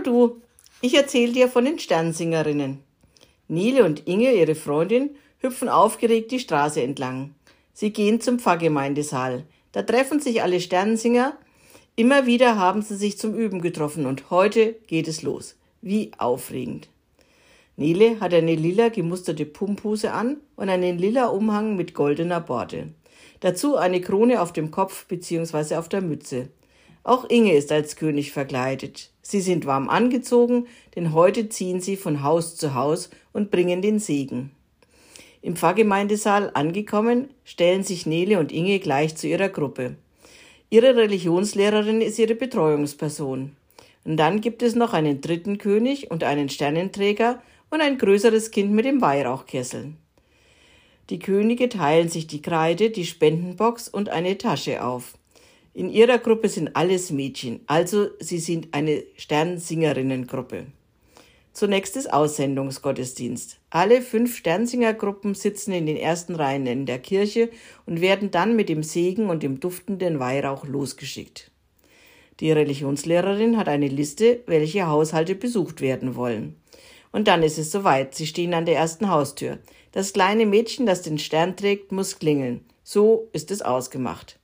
Du, ich erzähle dir von den Sternsingerinnen. Nele und Inge, ihre Freundin, hüpfen aufgeregt die Straße entlang. Sie gehen zum Pfarrgemeindesaal. Da treffen sich alle Sternsinger. Immer wieder haben sie sich zum Üben getroffen und heute geht es los. Wie aufregend. Nele hat eine lila gemusterte Pumphose an und einen lila Umhang mit goldener Borte. Dazu eine Krone auf dem Kopf bzw. auf der Mütze. Auch Inge ist als König verkleidet. Sie sind warm angezogen, denn heute ziehen sie von Haus zu Haus und bringen den Segen. Im Pfarrgemeindesaal angekommen, stellen sich Nele und Inge gleich zu ihrer Gruppe. Ihre Religionslehrerin ist ihre Betreuungsperson. Und dann gibt es noch einen dritten König und einen Sternenträger und ein größeres Kind mit dem Weihrauchkessel. Die Könige teilen sich die Kreide, die Spendenbox und eine Tasche auf. In ihrer Gruppe sind alles Mädchen, also sie sind eine Sternsingerinnengruppe. Zunächst ist Aussendungsgottesdienst. Alle fünf Sternsingergruppen sitzen in den ersten Reihen in der Kirche und werden dann mit dem Segen und dem duftenden Weihrauch losgeschickt. Die Religionslehrerin hat eine Liste, welche Haushalte besucht werden wollen. Und dann ist es soweit. Sie stehen an der ersten Haustür. Das kleine Mädchen, das den Stern trägt, muss klingeln. So ist es ausgemacht.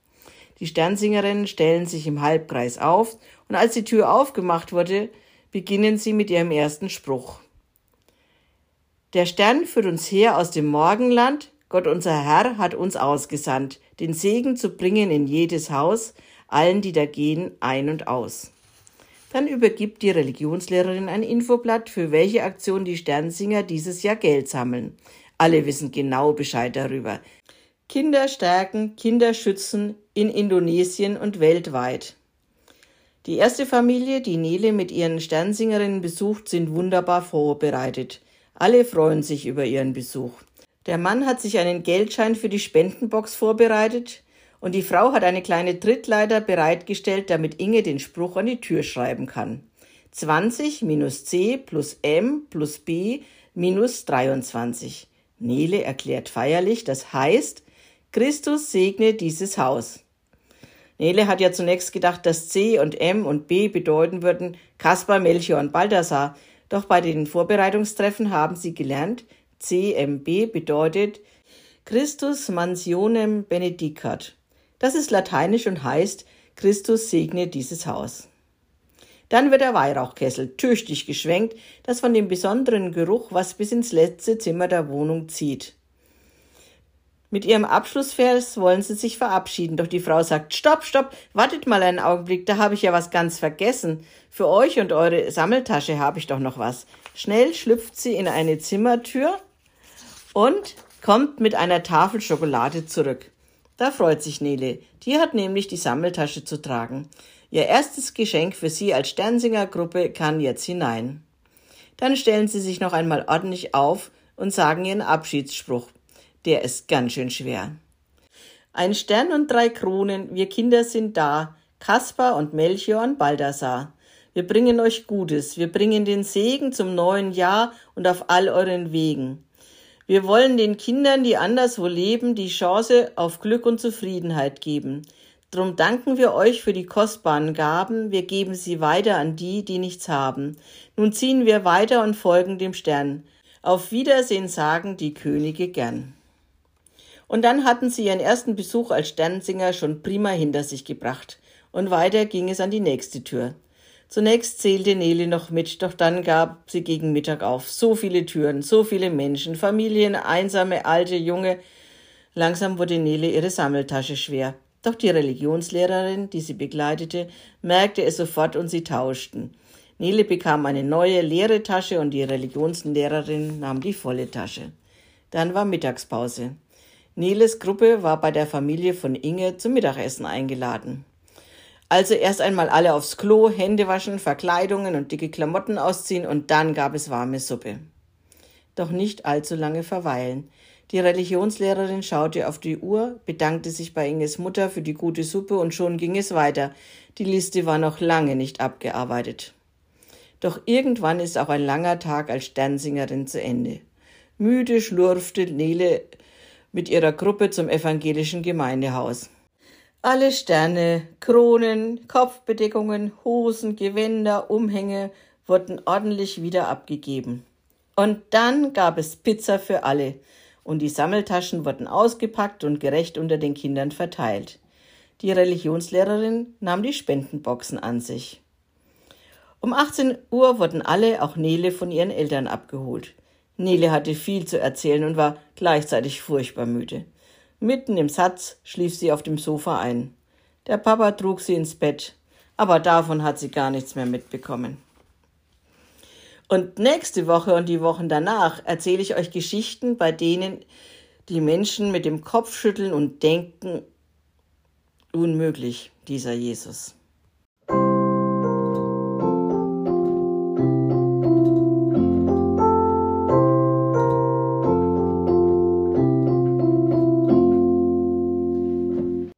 Die Sternsingerinnen stellen sich im Halbkreis auf, und als die Tür aufgemacht wurde, beginnen sie mit ihrem ersten Spruch. Der Stern führt uns her aus dem Morgenland, Gott unser Herr hat uns ausgesandt, den Segen zu bringen in jedes Haus, allen, die da gehen, ein und aus. Dann übergibt die Religionslehrerin ein Infoblatt, für welche Aktion die Sternsinger dieses Jahr Geld sammeln. Alle wissen genau Bescheid darüber. Kinder stärken, Kinder schützen in Indonesien und weltweit. Die erste Familie, die Nele mit ihren Sternsingerinnen besucht, sind wunderbar vorbereitet. Alle freuen sich über ihren Besuch. Der Mann hat sich einen Geldschein für die Spendenbox vorbereitet und die Frau hat eine kleine Trittleiter bereitgestellt, damit Inge den Spruch an die Tür schreiben kann. 20 minus C plus M plus B minus 23. Nele erklärt feierlich, das heißt, Christus segne dieses Haus. Nele hat ja zunächst gedacht, dass C und M und B bedeuten würden Kaspar, Melchior und Balthasar. Doch bei den Vorbereitungstreffen haben sie gelernt, CMB bedeutet Christus mansionem benedicat. Das ist lateinisch und heißt, Christus segne dieses Haus. Dann wird der Weihrauchkessel tüchtig geschwenkt, das von dem besonderen Geruch, was bis ins letzte Zimmer der Wohnung zieht. Mit ihrem Abschlussvers wollen sie sich verabschieden, doch die Frau sagt, stopp, stopp, wartet mal einen Augenblick, da habe ich ja was ganz vergessen. Für euch und eure Sammeltasche habe ich doch noch was. Schnell schlüpft sie in eine Zimmertür und kommt mit einer Tafel Schokolade zurück. Da freut sich Nele. Die hat nämlich die Sammeltasche zu tragen. Ihr erstes Geschenk für sie als Sternsingergruppe kann jetzt hinein. Dann stellen sie sich noch einmal ordentlich auf und sagen ihren Abschiedsspruch. Der ist ganz schön schwer. Ein Stern und drei Kronen, wir Kinder sind da, Kaspar und Melchior und Baldassar. Wir bringen euch Gutes, wir bringen den Segen zum neuen Jahr und auf all euren Wegen. Wir wollen den Kindern, die anderswo leben, die Chance auf Glück und Zufriedenheit geben. Drum danken wir euch für die kostbaren Gaben, wir geben sie weiter an die, die nichts haben. Nun ziehen wir weiter und folgen dem Stern. Auf Wiedersehen sagen die Könige gern. Und dann hatten sie ihren ersten Besuch als Sternsinger schon prima hinter sich gebracht. Und weiter ging es an die nächste Tür. Zunächst zählte Nele noch mit, doch dann gab sie gegen Mittag auf. So viele Türen, so viele Menschen, Familien, einsame, alte, junge. Langsam wurde Nele ihre Sammeltasche schwer. Doch die Religionslehrerin, die sie begleitete, merkte es sofort und sie tauschten. Nele bekam eine neue leere Tasche und die Religionslehrerin nahm die volle Tasche. Dann war Mittagspause. Neles Gruppe war bei der Familie von Inge zum Mittagessen eingeladen. Also erst einmal alle aufs Klo, Hände waschen, Verkleidungen und dicke Klamotten ausziehen und dann gab es warme Suppe. Doch nicht allzu lange verweilen. Die Religionslehrerin schaute auf die Uhr, bedankte sich bei Inges Mutter für die gute Suppe und schon ging es weiter. Die Liste war noch lange nicht abgearbeitet. Doch irgendwann ist auch ein langer Tag als Sternsingerin zu Ende. Müde schlurfte Nele mit ihrer Gruppe zum evangelischen Gemeindehaus. Alle Sterne, Kronen, Kopfbedeckungen, Hosen, Gewänder, Umhänge wurden ordentlich wieder abgegeben. Und dann gab es Pizza für alle, und die Sammeltaschen wurden ausgepackt und gerecht unter den Kindern verteilt. Die Religionslehrerin nahm die Spendenboxen an sich. Um 18 Uhr wurden alle, auch Nele, von ihren Eltern abgeholt. Nele hatte viel zu erzählen und war gleichzeitig furchtbar müde. Mitten im Satz schlief sie auf dem Sofa ein. Der Papa trug sie ins Bett, aber davon hat sie gar nichts mehr mitbekommen. Und nächste Woche und die Wochen danach erzähle ich euch Geschichten, bei denen die Menschen mit dem Kopf schütteln und denken, unmöglich, dieser Jesus.